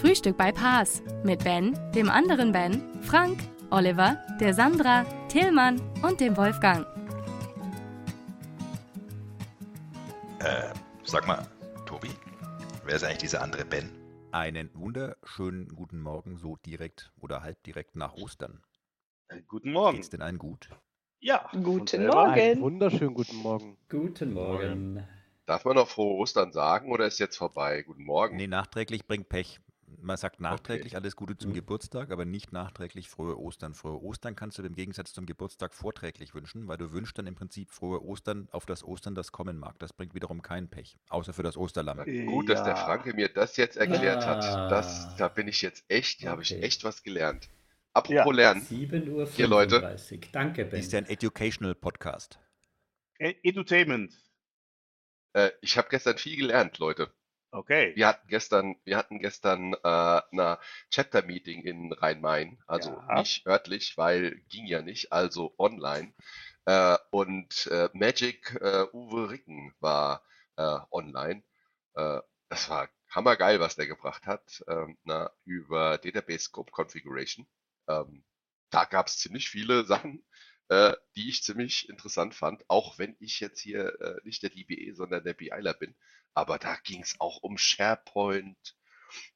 Frühstück bei Paas mit Ben, dem anderen Ben, Frank, Oliver, der Sandra, Tillmann und dem Wolfgang. Äh, sag mal, Tobi, wer ist eigentlich dieser andere Ben? Einen wunderschönen guten Morgen, so direkt oder halb direkt nach Ostern. Äh, guten Morgen. Geht's denn allen gut? Ja. Guten Einen Morgen. wunderschönen guten Morgen. Guten Morgen. Darf man noch frohe Ostern sagen oder ist jetzt vorbei? Guten Morgen. Nee, nachträglich bringt Pech. Man sagt nachträglich alles Gute zum Geburtstag, aber nicht nachträglich frohe Ostern. Frohe Ostern kannst du im Gegensatz zum Geburtstag vorträglich wünschen, weil du wünschst dann im Prinzip frohe Ostern auf das Ostern, das kommen mag. Das bringt wiederum kein Pech, außer für das Osterlamm. Gut, dass der Franke mir das jetzt erklärt hat. Ah. Das, da bin ich jetzt echt, da habe ich Okay. echt was gelernt. Apropos lernen. 7.35 Uhr. Hier, Leute. Danke, Ben. Ist ja ein Educational Podcast. Edutainment. Äh, ich habe gestern viel gelernt, Leute. Okay. Wir hatten gestern, wir hatten gestern äh, eine Chapter-Meeting in Rhein-Main, also Ja. nicht örtlich, weil ging ja nicht, also online. Äh, und äh, Magic äh, Uwe Ricken war äh, online. Äh, das war hammergeil, was der gebracht hat, ähm, na, über Database Scope Configuration. Ähm, da gab es ziemlich viele Sachen, äh, die ich ziemlich interessant fand, auch wenn ich jetzt hier äh, nicht der DBE, sondern der BIler bin. Aber da ging es auch um SharePoint.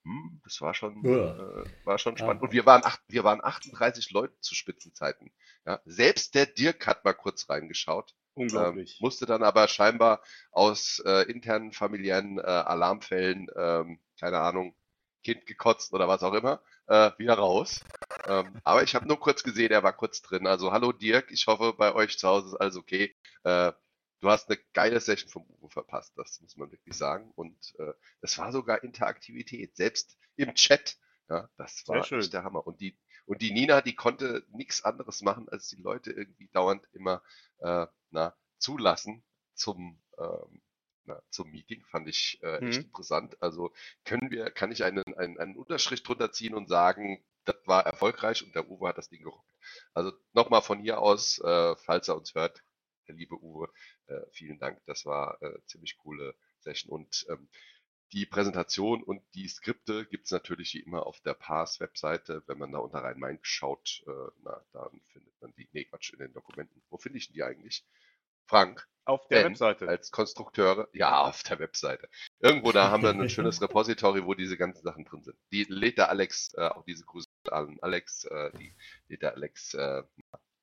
Hm, das war schon, Uah. äh, war schon spannend. Ah. Und wir waren, acht, wir waren 38 Leute zu Spitzenzeiten. Ja, selbst der Dirk hat mal kurz reingeschaut. Unglaublich. Ähm, musste dann aber scheinbar aus äh, internen familiären äh, Alarmfällen, ähm, keine Ahnung, Kind gekotzt oder was auch immer, äh, wieder raus. Ähm, aber ich habe nur kurz gesehen, er war kurz drin. Also hallo Dirk, ich hoffe bei euch zu Hause ist alles okay. Äh, du hast eine geile Session vom Uwe verpasst, das muss man wirklich sagen. Und äh, es war sogar Interaktivität, selbst im Chat. Ja, das war echt der Hammer. Und die, und die Nina, die konnte nichts anderes machen, als die Leute irgendwie dauernd immer äh, na, zulassen zum, ähm, na, zum Meeting. Fand ich äh, echt Mhm. interessant. Also können wir, kann ich einen, einen, einen Unterschrift drunter ziehen und sagen, das war erfolgreich und der Uwe hat das Ding gerockt. Also nochmal von hier aus, äh, falls er uns hört, der liebe Uwe, äh, vielen Dank. Das war äh, ziemlich coole Session und ähm, die Präsentation und die Skripte gibt's natürlich wie immer auf der Pass-Webseite. Wenn man da unter Rhein-Main schaut, äh, na, dann findet man die, nee, Quatsch, in den Dokumenten. Wo finde ich denn die eigentlich? Frank? Auf der Ben, Webseite. Als Konstrukteure? Ja, auf der Webseite. Irgendwo da haben wir ein schönes Repository, wo diese ganzen Sachen drin sind. Die lädt der Alex, äh, auch diese Grüße an Alex, äh, die lädt der Alex äh,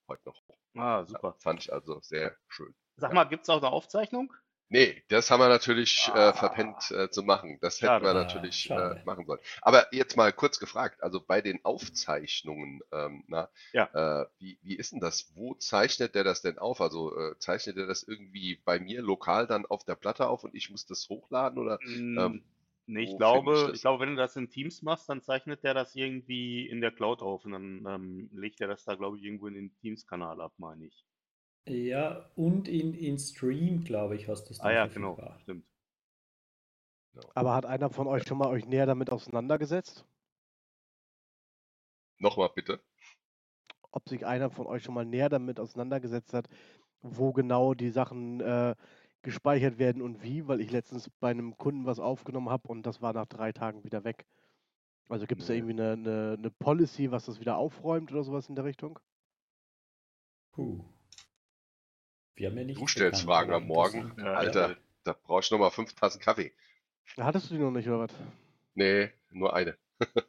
heute noch hoch. Ah, super. Fand ich also sehr schön. Sag mal, gibt's auch eine Aufzeichnung? Nee, das haben wir natürlich Ah. äh, verpennt äh, zu machen. Das hätten Schade. wir natürlich schade. äh, machen sollen. Aber jetzt mal kurz gefragt, also bei den Aufzeichnungen, ähm, na, Ja. äh, wie, wie ist denn das? Wo zeichnet der das denn auf? Also äh, zeichnet er das irgendwie bei mir lokal dann auf der Platte auf und ich muss das hochladen oder? Mm, Ähm, nee, ich glaube, ich ich glaube, wenn du das in Teams machst, dann zeichnet der das irgendwie in der Cloud auf und dann ähm, legt er das da, glaube ich, irgendwo in den Teams-Kanal ab, meine ich. Ja, und in, in Stream, glaube ich, hast du es Ah ja, genau, stimmt. Aber hat einer von euch schon mal euch näher damit auseinandergesetzt? Nochmal bitte. Ob sich einer von euch schon mal näher damit auseinandergesetzt hat, wo genau die Sachen äh, gespeichert werden und wie? Weil ich letztens bei einem Kunden was aufgenommen habe und das war nach drei Tagen wieder weg. Also gibt es da Nee. irgendwie eine, eine, eine Policy, was das wieder aufräumt oder sowas in der Richtung? Puh. Wir haben ja nicht Du stellst bekannt, Fragen am Morgen. Ja, Alter, da brauchst du nochmal fünf Tassen Kaffee. Hattest du die noch nicht, oder was? Nee, nur eine.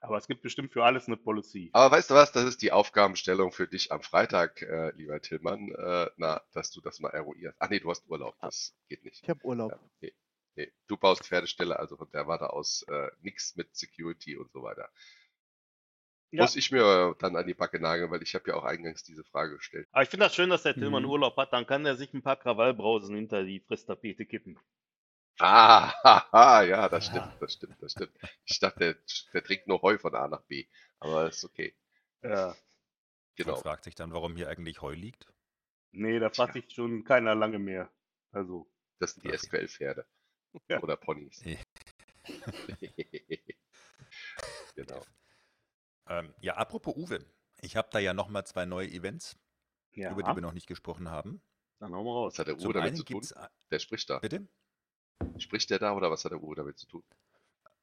Aber es gibt bestimmt für alles eine Policy. Aber weißt du was, das ist die Aufgabenstellung für dich am Freitag, äh, lieber Tillmann, äh, na, dass du das mal eruierst. Ach nee, du hast Urlaub, das geht nicht. Ich habe Urlaub. Ja, nee, nee. Du baust Pferdestelle, also von der Warte aus äh, nix mit Security und so weiter. Ja. Muss ich mir dann an die Backe nageln, weil ich habe ja auch eingangs diese Frage gestellt. Aber ich finde das schön, dass der Tillmann Mhm. Urlaub hat. Dann kann er sich ein paar Krawallbrausen hinter die Fresstapete kippen. Ah, haha, ja, das stimmt, das stimmt, das stimmt. Ich dachte, der, der trägt nur Heu von A nach B, aber ist okay. Ja. Genau. Und fragt sich dann, warum hier eigentlich Heu liegt. Nee, da fragt sich schon keiner lange mehr. Also. Das sind die Okay. SQL-Pferde. Ja. Oder Ponys. Nee. genau. Ähm, ja, apropos Uwe. Ich habe da ja nochmal zwei neue Events, Ja. über die wir noch nicht gesprochen haben. Dann hauen wir raus. Was hat der Zum Uwe damit zu tun? a- Der spricht da. bitte? Spricht der da oder was hat der Uwe damit zu tun?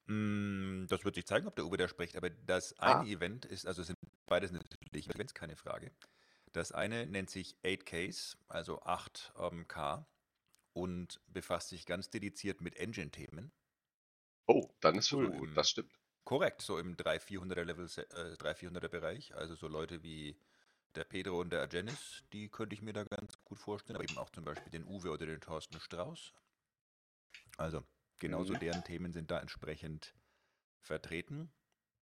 Mm, Das wird sich zeigen, ob der Uwe da spricht, aber das Ah. eine Event ist, also sind beides natürlich Events, keine Frage. Das eine nennt sich 8Ks, also 8K und befasst sich ganz dediziert mit Engine-Themen. Oh, dann ist Cool. gut, das stimmt. Korrekt, so im 300-400er Level, äh, 300-400er Bereich, also so Leute wie der Pedro und der Agenis, die könnte ich mir da ganz gut vorstellen, aber eben auch zum Beispiel den Uwe oder den Thorsten Strauß. Also genauso Mhm. deren Themen sind da entsprechend vertreten.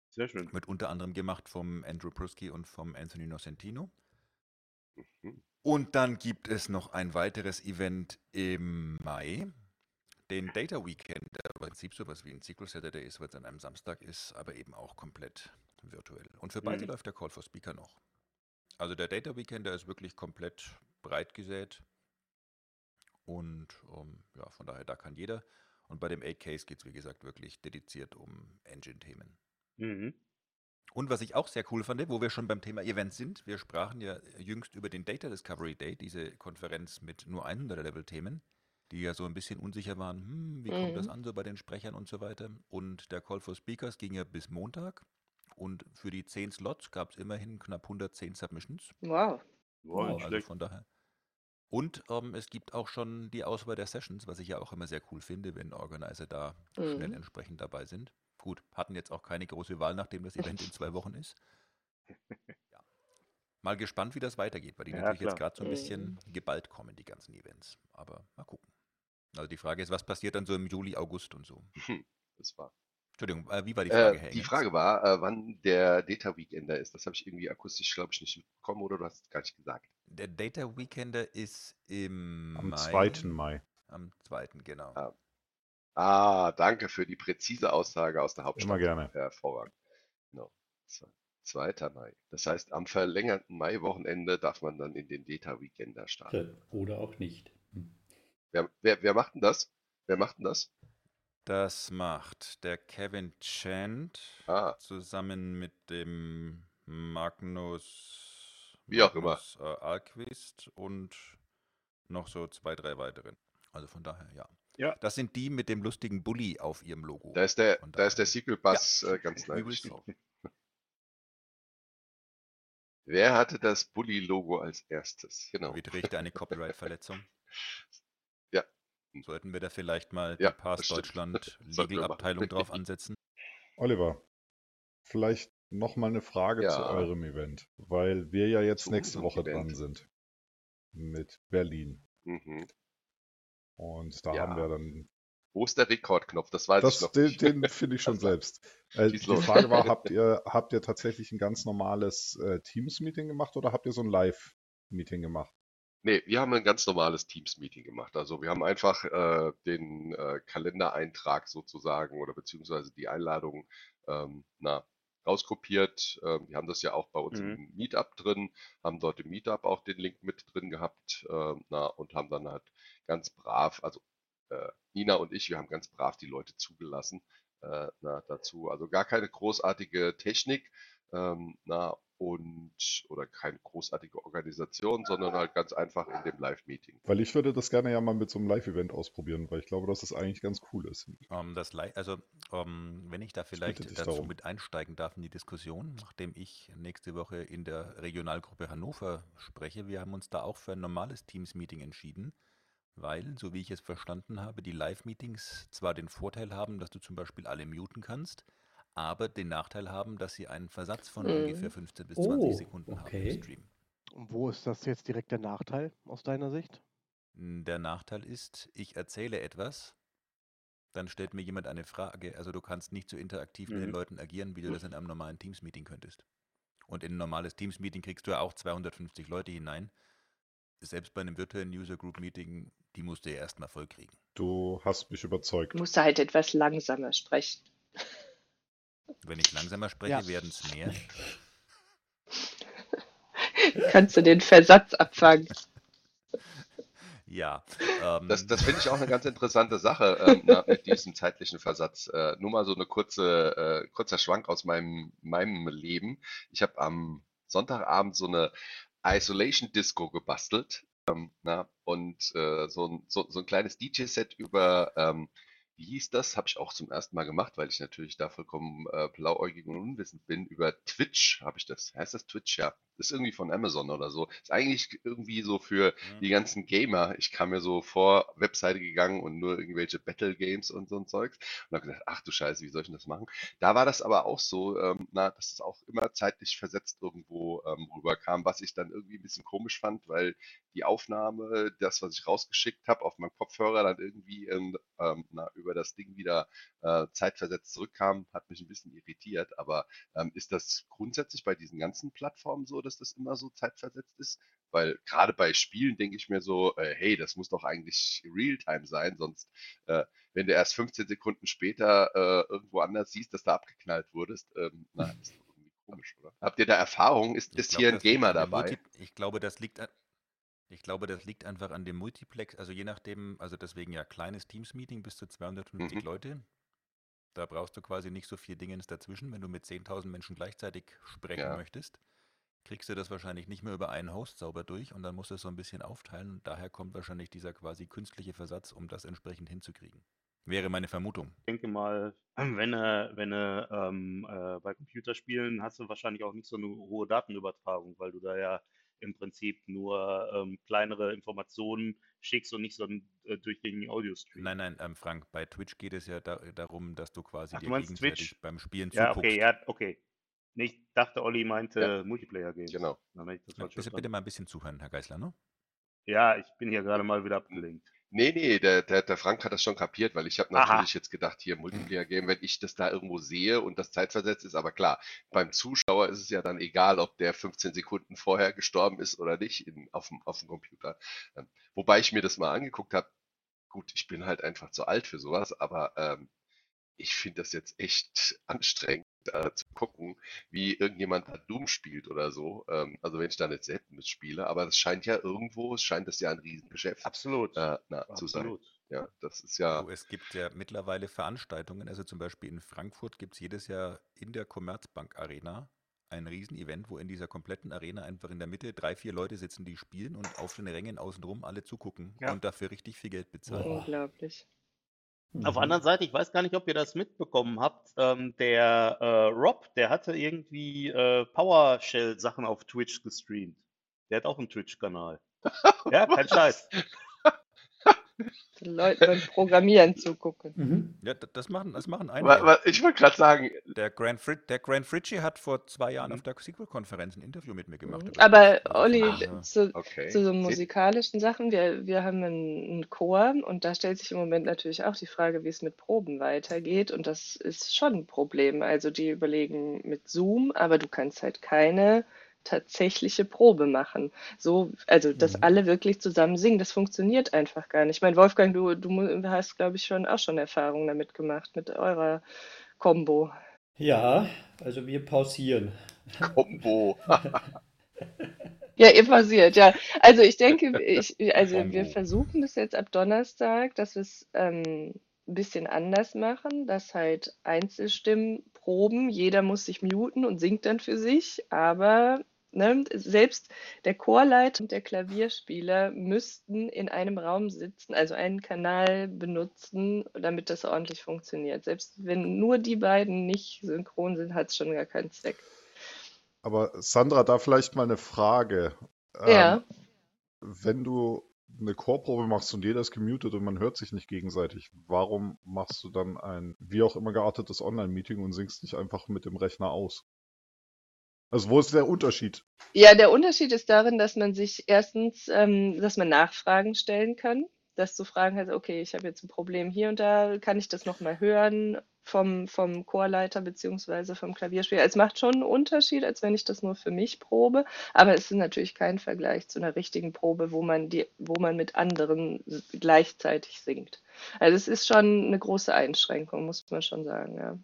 Sehr schön. Wird unter anderem gemacht vom Andrew Prusky und vom Anthony Nocentino. Mhm. Und dann gibt es noch ein weiteres Event im Mai, den Data Weekend, der im Prinzip sowas wie ein Sequel Saturday ist, weil es an einem Samstag ist, aber eben auch komplett virtuell. Und für beide Mhm. läuft der Call for Speaker noch. Also der Data Weekend, der ist wirklich komplett breit gesät. Und ähm, ja, von daher, da kann jeder. Und bei dem 8Case geht es, wie gesagt, wirklich dediziert um Engine-Themen. Mhm. Und was ich auch sehr cool fand, wo wir schon beim Thema Events sind, wir sprachen ja jüngst über den Data Discovery Day, diese Konferenz mit nur 100er Level-Themen, die ja so ein bisschen unsicher waren, hm, wie kommt das Mhm. an so bei den Sprechern und so weiter. Und der Call for Speakers ging ja bis Montag und für die 10 Slots gab es immerhin knapp 110 Submissions. Wow. Nicht Also schlecht. von daher. Und ähm, es gibt auch schon die Auswahl der Sessions, was ich ja auch immer sehr cool finde, wenn Organizer da schnell Mhm. entsprechend dabei sind. Gut, hatten jetzt auch keine große Wahl, nachdem das Event in zwei Wochen ist. Ja. Mal gespannt, wie das weitergeht, weil die Ja, natürlich jetzt klar. gerade so ein bisschen geballt kommen, die ganzen Events. Aber mal gucken. Also die Frage ist, was passiert dann so im Juli, August und so? Hm, Das war. Entschuldigung, äh, wie war die Frage, Äh, die? Frage war, äh, wann der Data Weekender ist. Das habe ich irgendwie akustisch, glaube ich, nicht mitbekommen oder du hast es gar nicht gesagt. Der Data Weekender ist im Am Mai. 2. Mai. Am 2. genau. Ah, Ah, danke für die präzise Aussage aus der Hauptstadt. Immer gerne. Hervorragend. Genau. Zwe- 2. Mai. Das heißt, am verlängerten Mai-Wochenende darf man dann in den Data Weekender starten. Äh, Oder auch nicht. Wer, wer, wer macht denn das? Wer macht denn das? Das macht der Kevin Chant Ah. zusammen mit dem Magnus, Wie auch immer. Magnus äh, Alquist und noch so zwei, drei weiteren. Also von daher, ja. Ja. Das sind die mit dem lustigen Bulli auf ihrem Logo. Da ist der, da ist der. Sequel Bass äh, ganz neidisch Übelst. drauf. Wer hatte das Bully-Logo als erstes? Genau. Wie trägt er eine Copyright-Verletzung? Sollten wir da vielleicht mal Ja, die Pass. Deutschland machen. Legal-Abteilung drauf ansetzen? Oliver, vielleicht noch mal eine Frage zu Ja. eurem Event, weil wir ja jetzt Zu nächste Woche dran Event. sind mit Berlin. Mhm. Und da Ja. haben wir dann Wo ist der Rekordknopf? Das weiß ich Das, noch den, den finde ich schon Also, selbst. Äh, die los. Frage war, habt ihr, habt ihr tatsächlich ein ganz normales äh, Teams-Meeting gemacht oder habt ihr so ein Live-Meeting gemacht? Nee, wir haben ein ganz normales Teams-Meeting gemacht. Also wir haben einfach äh, den äh, Kalendereintrag sozusagen oder beziehungsweise die Einladung ähm, na, rauskopiert. Ähm, wir haben das ja auch bei uns Mhm. im Meetup drin, haben dort im Meetup auch den Link mit drin gehabt ähm, na, und haben dann halt ganz brav, also äh, Nina und ich, wir haben ganz brav die Leute zugelassen äh, na, dazu. Also gar keine großartige Technik ähm, na, und oder keine großartige Organisation, sondern halt ganz einfach in dem Live-Meeting. Weil ich würde das gerne ja mal mit so einem Live-Event ausprobieren, weil ich glaube, dass das eigentlich ganz cool ist. Ähm, das, also, ähm, wenn ich da vielleicht dich dazu darum. mit einsteigen darf in die Diskussion, nachdem ich nächste Woche in der Regionalgruppe Hannover spreche, wir haben uns da auch für ein normales Teams-Meeting entschieden, weil, so wie ich es verstanden habe, die Live-Meetings zwar den Vorteil haben, dass du zum Beispiel alle muten kannst, aber den Nachteil haben, dass sie einen Versatz von Mhm. ungefähr 15 bis 20 Oh, Sekunden haben okay. im Stream. Und wo ist das jetzt direkt der Nachteil aus deiner Sicht? Der Nachteil ist, ich erzähle etwas, dann stellt mir jemand eine Frage. Also du kannst nicht so interaktiv mit den Mhm. Leuten agieren, wie du das in einem normalen Teams-Meeting könntest. Und in ein normales Teams-Meeting kriegst du ja auch 250 Leute hinein. Selbst bei einem virtuellen User-Group-Meeting die musst du ja erstmal voll kriegen. Du hast mich überzeugt. Musst du halt etwas langsamer sprechen. Wenn ich langsamer spreche, Ja. werden es mehr. Kannst du den Versatz abfangen? Ja. Ähm, Das, das finde ich auch eine ganz interessante Sache ähm, na, mit diesem zeitlichen Versatz. Äh, nur mal so eine kurze, äh, kurzer Schwank aus meinem, meinem Leben. Ich habe am Sonntagabend so eine Isolation Disco gebastelt. Ähm, na, und äh, so, ein, so, so ein kleines DJ-Set über, ähm, hieß das? Habe ich auch zum ersten Mal gemacht, weil ich natürlich da vollkommen äh, blauäugig und unwissend bin. Über Twitch habe ich das. Heißt das Twitch? Ja. Ist irgendwie von Amazon oder so. Ist eigentlich irgendwie so für Mhm. die ganzen Gamer. Ich kam mir so vor, Webseite gegangen und nur irgendwelche Battle Games und so ein Zeugs. Und habe gedacht, ach du Scheiße, wie soll ich denn das machen? Da war das aber auch so, ähm, na, dass es auch immer zeitlich versetzt irgendwo ähm, rüberkam, was ich dann irgendwie ein bisschen komisch fand, weil die Aufnahme, das, was ich rausgeschickt habe, auf meinem Kopfhörer dann irgendwie ähm, ähm, na, über das Ding wieder äh, zeitversetzt zurückkam, hat mich ein bisschen irritiert. Aber ähm, ist das grundsätzlich bei diesen ganzen Plattformen so, dass das immer so zeitversetzt ist? Weil gerade bei Spielen denke ich mir so, äh, hey, das muss doch eigentlich Realtime sein, sonst, äh, wenn du erst 15 Sekunden später äh, irgendwo anders siehst, dass du abgeknallt wurdest, ähm, na, ist doch irgendwie komisch, oder? Habt ihr da Erfahrung? Ist, ist glaube, hier ein Gamer dabei? Ich glaube, das liegt an ich glaube, das liegt einfach an dem Multiplex, also je nachdem, also deswegen ja kleines Teams-Meeting bis zu 250 Mhm. Leute. Da brauchst du quasi nicht so viel Dingens dazwischen. Wenn du mit 10.000 Menschen gleichzeitig sprechen Ja. möchtest, kriegst du das wahrscheinlich nicht mehr über einen Host sauber durch und dann musst du es so ein bisschen aufteilen und daher kommt wahrscheinlich dieser quasi künstliche Versatz, um das entsprechend hinzukriegen. Wäre meine Vermutung. Ich denke mal, wenn du, wenn du ähm, äh, bei Computerspielen hast du wahrscheinlich auch nicht so eine hohe Datenübertragung, weil du da ja im Prinzip nur ähm, kleinere Informationen schickst und nicht so einen äh, durchgängigen Audio-Stream. Nein, nein, ähm, Frank, bei Twitch geht es ja da, darum, dass du quasi Ach, du dir meinst gegenseitig Twitch? beim Spielen Ja, zuguckst. okay, ja, okay. Nee, Ich dachte, Olli meinte Ja. Multiplayer-Games. Genau. Dann ich das Ja, bitte, mal ein bisschen zuhören, Herr Geisler, ne? Ja, ich bin hier gerade mal wieder abgelenkt. Nee, nee, der, der, der Frank hat das schon kapiert, weil ich habe Aha. natürlich jetzt gedacht, hier Multiplayer-Game, wenn ich das da irgendwo sehe und das zeitversetzt ist, aber klar, beim Zuschauer ist es ja dann egal, ob der 15 Sekunden vorher gestorben ist oder nicht in, auf, dem, auf dem Computer. Ähm, wobei ich mir das mal angeguckt habe, gut, ich bin halt einfach zu alt für sowas, aber ähm, ich finde das jetzt echt anstrengend äh, zu gucken, wie irgendjemand da Doom spielt oder so. Ähm, also wenn ich da nicht selbst mitspiele, aber das scheint ja irgendwo, es scheint das ja ein Riesengeschäft Absolut. äh, na, zu sein. Absolut. Ja, das ist ja, Du, es gibt ja mittlerweile Veranstaltungen, also zum Beispiel in Frankfurt gibt es jedes Jahr in der Commerzbank Arena ein Riesenevent, wo in dieser kompletten Arena einfach in der Mitte drei, vier Leute sitzen, die spielen und auf den Rängen außenrum alle zugucken Ja. und dafür richtig viel Geld bezahlen. Boah. Unglaublich. Auf der Mhm. anderen Seite, ich weiß gar nicht, ob ihr das mitbekommen habt, ähm, der äh, Rob, der hatte irgendwie äh, PowerShell-Sachen auf Twitch gestreamt. Der hat auch einen Twitch-Kanal. Ja, kein Scheiß. Den Leuten beim Programmieren zugucken. Mhm. Ja, das machen, das machen einige. wa- ich wollte gerade sagen, Der Grant, Frit der Grant Fritchie hat vor zwei Jahren Mhm. auf der SQL-Konferenz ein Interview mit mir gemacht. Mhm. Aber Olli, daher- zu, okay. zu so musikalischen Sachen, wir, wir haben einen, einen Chor und da stellt sich im Moment natürlich auch die Frage, wie es mit Proben weitergeht und das ist schon ein Problem. Also die überlegen mit Zoom, aber du kannst halt keine tatsächliche Probe machen. So, also dass Mhm. alle wirklich zusammen singen, das funktioniert einfach gar nicht. Ich meine, Wolfgang, du, du hast, glaube ich, schon auch schon Erfahrungen damit gemacht, mit eurer Combo. Ja, also wir pausieren. Combo. Ja, ihr pausiert, ja. Also ich denke, ich, also wir Combo. versuchen das jetzt ab Donnerstag, dass wir es ähm, ein bisschen anders machen, dass halt Einzelstimmen proben, jeder muss sich muten und singt dann für sich, aber ne, selbst der Chorleiter und der Klavierspieler müssten in einem Raum sitzen, also einen Kanal benutzen, damit das ordentlich funktioniert. Selbst wenn nur die beiden nicht synchron sind, hat es schon gar keinen Zweck. Aber Sandra, da vielleicht mal eine Frage. Ja. Ähm, wenn du eine Chorprobe machst und jeder ist gemutet und man hört sich nicht gegenseitig, warum machst du dann ein wie auch immer geartetes Online-Meeting und singst nicht einfach mit dem Rechner aus? Also wo ist der Unterschied? Ja, der Unterschied ist darin, dass man sich erstens, ähm, dass man Nachfragen stellen kann, dass du Fragen hast, okay, ich habe jetzt ein Problem hier und da, kann ich das nochmal hören vom, vom Chorleiter beziehungsweise vom Klavierspieler. Es macht schon einen Unterschied, als wenn ich das nur für mich probe, aber es ist natürlich kein Vergleich zu einer richtigen Probe, wo man die, wo man mit anderen gleichzeitig singt. Also es ist schon eine große Einschränkung, muss man schon sagen, ja.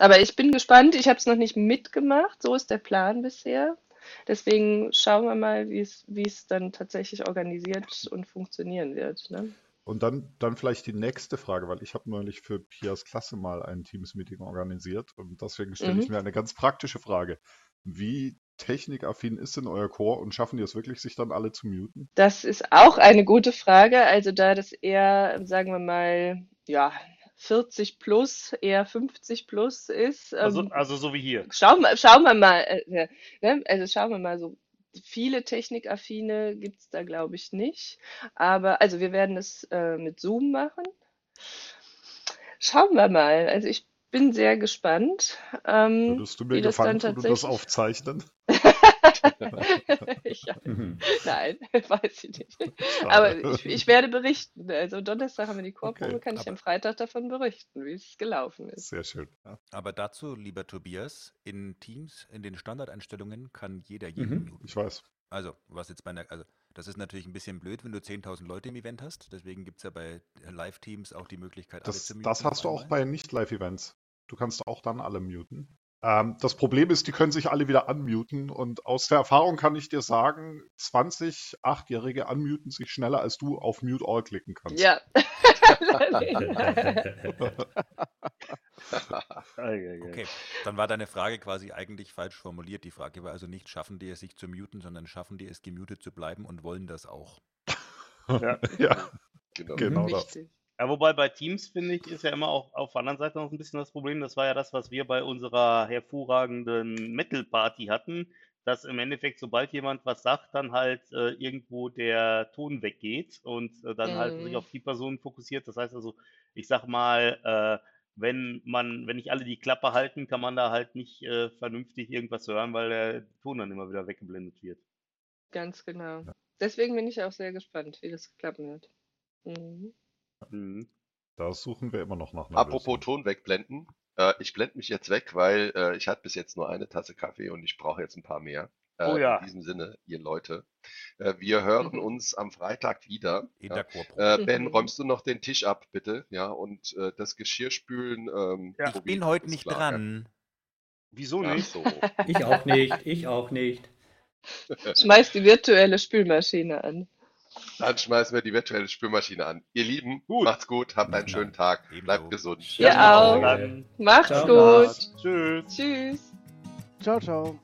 Aber ich bin gespannt, ich habe es noch nicht mitgemacht, so ist der Plan bisher. Deswegen schauen wir mal, wie es, wie es dann tatsächlich organisiert und funktionieren wird. Ne? Und dann, dann vielleicht die nächste Frage, weil ich habe neulich für Pias Klasse mal ein Teams-Meeting organisiert und deswegen stelle Mhm. ich mir eine ganz praktische Frage. Wie technikaffin ist denn euer Chor und schaffen die es wirklich, sich dann alle zu muten? Das ist auch eine gute Frage. Also da das eher, sagen wir mal, ja, 40 plus, eher 50 plus ist. Also, ähm, also so wie hier. Schauen wir, schauen wir mal, äh, ne? also schauen wir mal so. Viele Technikaffine gibt es da, glaube ich, nicht. Aber also wir werden es äh, mit Zoom machen. Schauen wir mal. Also ich bin sehr gespannt, ähm, Würdest du mir gefallen, tun und das aufzeichnen? ja. Nein, weiß ich nicht. Aber ich, ich werde berichten. Also Donnerstag haben wir die Chorprobe, Okay, kann ich am Freitag davon berichten, wie es gelaufen ist. Sehr schön. Ja. Aber dazu, lieber Tobias, in Teams, in den Standardeinstellungen kann jeder jeden Mhm. muten. Ich weiß. Also, was jetzt bei einer, also das ist natürlich ein bisschen blöd, wenn du 10.000 Leute im Event hast. Deswegen gibt es ja bei Live-Teams auch die Möglichkeit, alle Das, zu muten. das hast du auch bei Nicht-Live-Events. Du kannst auch dann alle muten. Ähm, das Problem ist, die können sich alle wieder unmuten und aus der Erfahrung kann ich dir sagen, 20 Achtjährige unmuten sich schneller, als du auf Mute All klicken kannst. Ja. Okay, dann war deine Frage quasi eigentlich falsch formuliert. Die Frage war also nicht, schaffen die es, sich zu muten, sondern schaffen die es, gemutet zu bleiben und wollen das auch. Ja. ja, Genau. genau das. Ja, wobei bei Teams, finde ich, ist ja immer auch auf der anderen Seite noch ein bisschen das Problem. Das war ja das, was wir bei unserer hervorragenden Metal-Party hatten, dass im Endeffekt, sobald jemand was sagt, dann halt äh, irgendwo der Ton weggeht und äh, dann halt sich Mhm. auf die Person fokussiert. Das heißt also, ich sag mal, äh, wenn man, wenn nicht alle die Klappe halten, kann man da halt nicht äh, vernünftig irgendwas hören, weil der Ton dann immer wieder weggeblendet wird. Ganz genau. Deswegen bin ich auch sehr gespannt, wie das klappen wird. Mhm. Mhm. Da suchen wir immer noch nach einer Apropos Lösung. Ton wegblenden. Äh, ich blende mich jetzt weg, weil äh, ich hatte bis jetzt nur eine Tasse Kaffee und ich brauche jetzt ein paar mehr. Äh, Oh ja. In diesem Sinne, ihr Leute. Äh, wir hören Mhm. uns am Freitag wieder. In Ja. Äh, ben, Mhm. räumst du noch den Tisch ab, bitte? Ja, und äh, das Geschirrspülen. Ähm, Ja. ich bin heute nicht klar, dran. Wieso nicht? so. Ich auch nicht, ich auch nicht. Schmeiß die virtuelle Spülmaschine an. Dann schmeißen wir die virtuelle Spülmaschine an. Ihr Lieben, Gut. macht's gut, habt einen schönen Tag, Ebenso. bleibt gesund. Ihr Ja, auch. Dann Macht's Ciao. gut. Tschüss. Tschüss. Ciao, ciao.